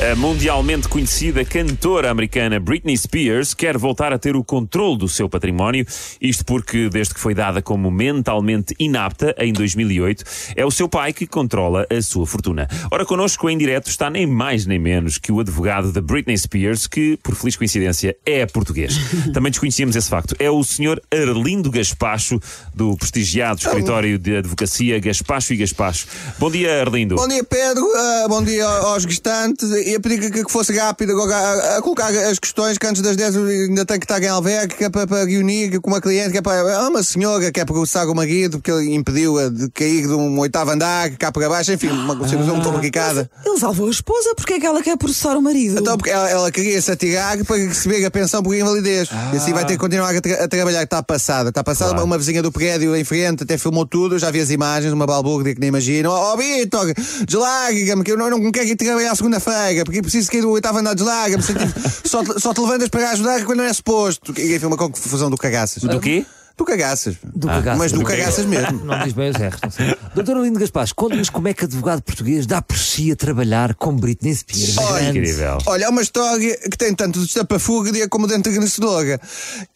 A mundialmente conhecida cantora americana Britney Spears quer voltar a ter o controle do seu património, isto porque, desde que foi dada como mentalmente inapta em 2008, é o seu pai que controla a sua fortuna. Ora, connosco em direto está nem mais nem menos que o advogado de Britney Spears, que, por feliz coincidência, é português. Também desconhecíamos esse facto. É o senhor Arlindo Gaspacho, do prestigiado escritório de advocacia Gaspacho e Gaspacho. Bom dia, Arlindo. Bom dia, Pedro. Ah, bom dia aos gestantes. Ia pedir que, que fosse rápido agora a, a colocar as questões que antes das 10 eu ainda tenho que estar em albergue, que é para, para reunir com uma cliente, que é para é uma senhora que é para processar o marido, porque ele impediu-a de cair de um oitavo andar, cá para baixo, enfim, uma situação muito complicada. Ele salvou a esposa, porque é que ela quer processar o marido? Então, porque ela, ela queria se atirar para receber a pensão por invalidez. E assim vai ter que continuar a, tra- a trabalhar. Está passada. Está passada. Claro. Uma, uma vizinha do prédio em frente até filmou tudo. Já vi as imagens, uma balbúrdia que nem imagino. Oh, Vitor, deslarga-me, que eu não, não quero ir trabalhar segunda-feira, porque preciso cair do oitavo andar, deslarga-me. Só, te- só, te- só te levantas para ajudar quando não é suposto. E enfim, uma confusão do cagaças. Do quê? Do cagaças. Do cagaças. Mas do Do cagaças mesmo. Não diz bem os erros. não sei. Doutor Lindo Gaspar, conte-nos como é que advogado português dá por si a trabalhar com Britney Spears. Olha, grande. Incrível. Olha, é uma história que tem tanto de estapafúrdia como de vencedora.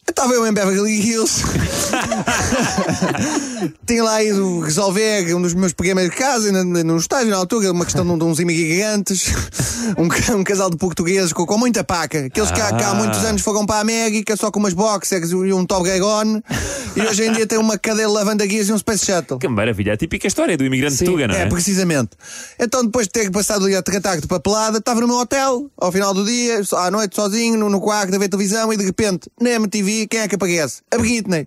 Estava eu em Beverly Hills. Tinha lá ido resolver um dos meus primeiros casos, ainda no estágio na altura, uma questão de, de uns imigrantes, um, um casal de portugueses com, com muita paca. Aqueles que há, que há muitos anos foram para a América só com umas boxers e um Toblerone e hoje em dia tem uma cadeira de lavandaguias e um Space Shuttle. Que maravilha. A típica história do imigrante Sim, Tuga, não é? É, precisamente. Então, depois de ter passado o dia a tratar de papelada, estava no meu hotel, ao final do dia, à noite, sozinho, no, no quarto, a ver televisão, e de repente, na MTV, quem é que aparece? A Britney.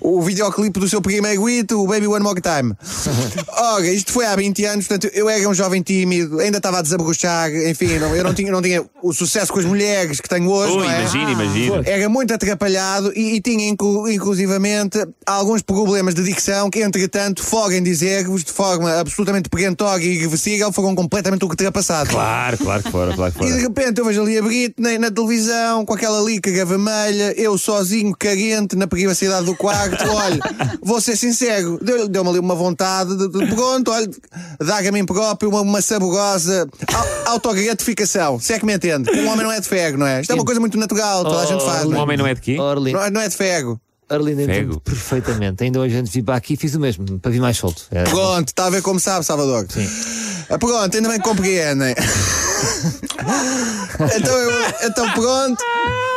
O videoclipe do seu primeiro hit, o Baby One More Time. Ora, isto foi há 20 anos, portanto, eu era um jovem tímido, ainda estava a desabrochar, enfim, não- eu não tinha, não tinha o sucesso com as mulheres que tenho hoje. Ui, é? imagina, imagina. Era muito atrapalhado e, e tinha inclu- inclusivamente alguns problemas de dicção que, entretanto, fogem dizer-vos de forma absolutamente perentória e irreversível, foram completamente ultrapassados. Claro, claro que fora, claro que E de repente eu vejo ali a Britney na televisão, com aquela líquida vermelha, eu sozinho, carente, na privacidade do quarto. Olha, vou ser sincero, deu- deu-me ali uma vontade de, de pronto, olha, dar a mim próprio uma, uma saborosa au- autogratificação. Se é que me entende. Um homem não é de ferro, não é? Isto é uma coisa muito natural, toda a gente faz. Um não é? homem não é de quê? Oh, Não é- não é de ferro. Arlindo entendo Fego. perfeitamente. Ainda hoje antes de vir para aqui fiz o mesmo, para vir mais solto. É, Pronto, está a ver como sabe, Salvador. Sim. Ah, Pronto, ainda bem que compreendem. então, eu, então pronto,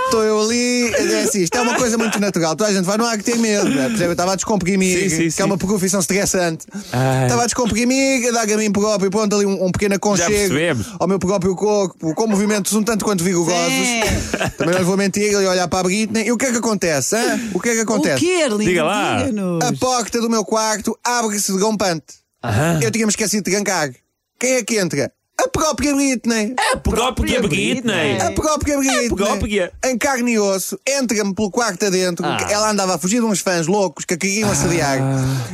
estou eu ali, é assim, isto é uma coisa muito natural. Toda a gente vai, não há que ter medo. Né? Por exemplo, eu estava a descomprimir, Sim, sim, que sim. é uma profissão estressante. Ai. Estava a descomprimir, a dar a mim próprio, pronto, ali um, um pequeno aconchego ao meu próprio corpo, com movimentos um tanto quanto vigorosos. Também não lhe vou mentir, ele olhar para a Britney. E o que é que acontece? hã? O que é que O acontece? quê, Arlindo? Diga lá. A porta do meu quarto abre-se de rompante. Eu tinha-me esquecido de trancar. Quem é que entra? A própria Britney. A própria Britney. A própria Britney. A própria. Em carne e osso, entra-me pelo quarto adentro. Ah. Ela andava a fugir de uns fãs loucos que a queriam assediar.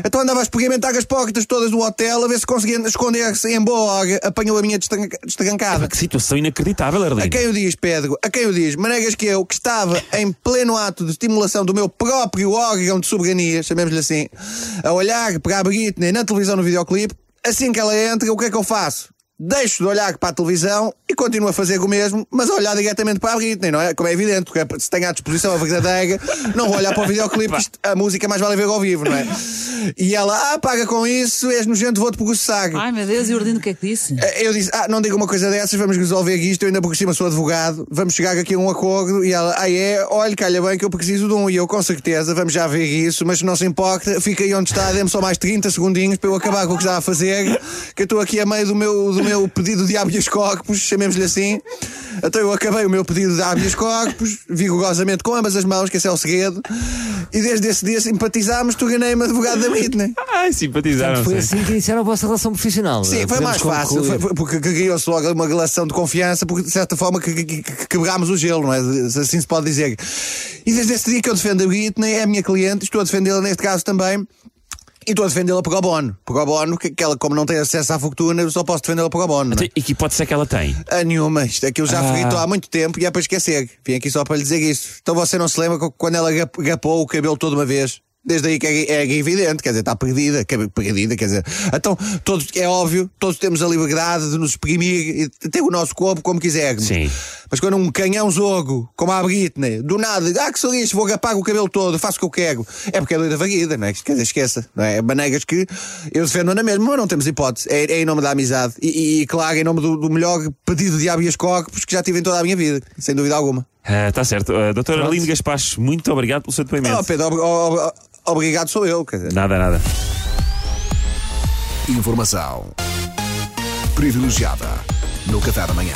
Então andava a experimentar as portas todas do hotel a ver se conseguia esconder-se em boa hora. Apanhou a minha destranca- destrancada. Que situação inacreditável, A Arlindo. quem o diz, Pedro? A quem o diz? Maneiras que eu, que estava em pleno ato de estimulação do meu próprio órgão de soberania, chamemos-lhe assim, a olhar para a Britney na televisão no videoclipe, assim que ela entra, o que é que eu faço? Deixo de olhar para a televisão e continuo a fazer o mesmo, mas a olhar diretamente para a Britney, não é? Como é evidente, porque se tenho à disposição a verdadeira, não vou olhar para o videoclipe, isto- a música mais vale ver ao vivo, não é? E ela, ah, paga com isso, és nojento, vou-te processar. Ai meu Deus, e o Arlindo o que é que disse? Eu disse, ah, não diga uma coisa dessas, vamos resolver isto, eu ainda por cima sou advogado, vamos chegar aqui a um acordo, e ela, ah é, olha, calha bem que eu preciso de um, e eu com certeza, vamos já ver isso, mas não se importa, fica aí onde está, dê-me só mais 30 segundinhos para eu acabar com o que estava a fazer, que eu estou aqui a meio do meu, do meu pedido de habeas corpus, chamemos-lhe assim, então eu acabei o meu pedido de habeas corpus, vigorosamente com ambas as mãos, que esse é o segredo, e desde esse dia simpatizámos, tu ganhei-me advogado da Britney. Ai, simpatizaram Foi assim que iniciaram a vossa relação profissional. Sim, foi Podemos mais fácil, foi- foi- porque criou-se logo uma relação de confiança, porque de certa forma que, que- que- quebrámos o gelo, não é? Assim se pode dizer. E desde esse dia que eu defendo a Britney, é a minha cliente, estou a defendê-la neste caso também. E estou a defendê-la por abono. Por abono, que, que ela, como não tem acesso à fortuna, eu só posso defendê-la por abono. não é? E que hipótese é que ela tem? A nenhuma. Isto é que eu já Ah. há muito tempo e é para esquecer. Vim aqui só para lhe dizer isso. Então você não se lembra quando ela gap- gapou o cabelo toda uma vez? Desde aí que é, é evidente, quer dizer, está perdida, é perdida, quer dizer. Então, todos, é óbvio, todos temos a liberdade de nos exprimir e ter o nosso corpo como quisermos. Sim. Mas quando um canhão zogo, como a Britney, do nada, ah, que lixo, vou rapar o cabelo todo, faço o que eu quero, é porque é doida varrida, não é? Quer dizer, esqueça, não é? É Manegas que eu defendo na mesma, mas não temos hipótese. É, é em nome da amizade e, e, claro, em nome do, do melhor pedido de habeas corpus que já tive em toda a minha vida, sem dúvida alguma. Está certo. Uh, doutora Pronto. Aline Gaspacho, muito obrigado pelo seu depoimento. Oh, Pedro, ob- ob- ob- obrigado sou eu, quer dizer. Nada, nada. Informação privilegiada no Café da Manhã.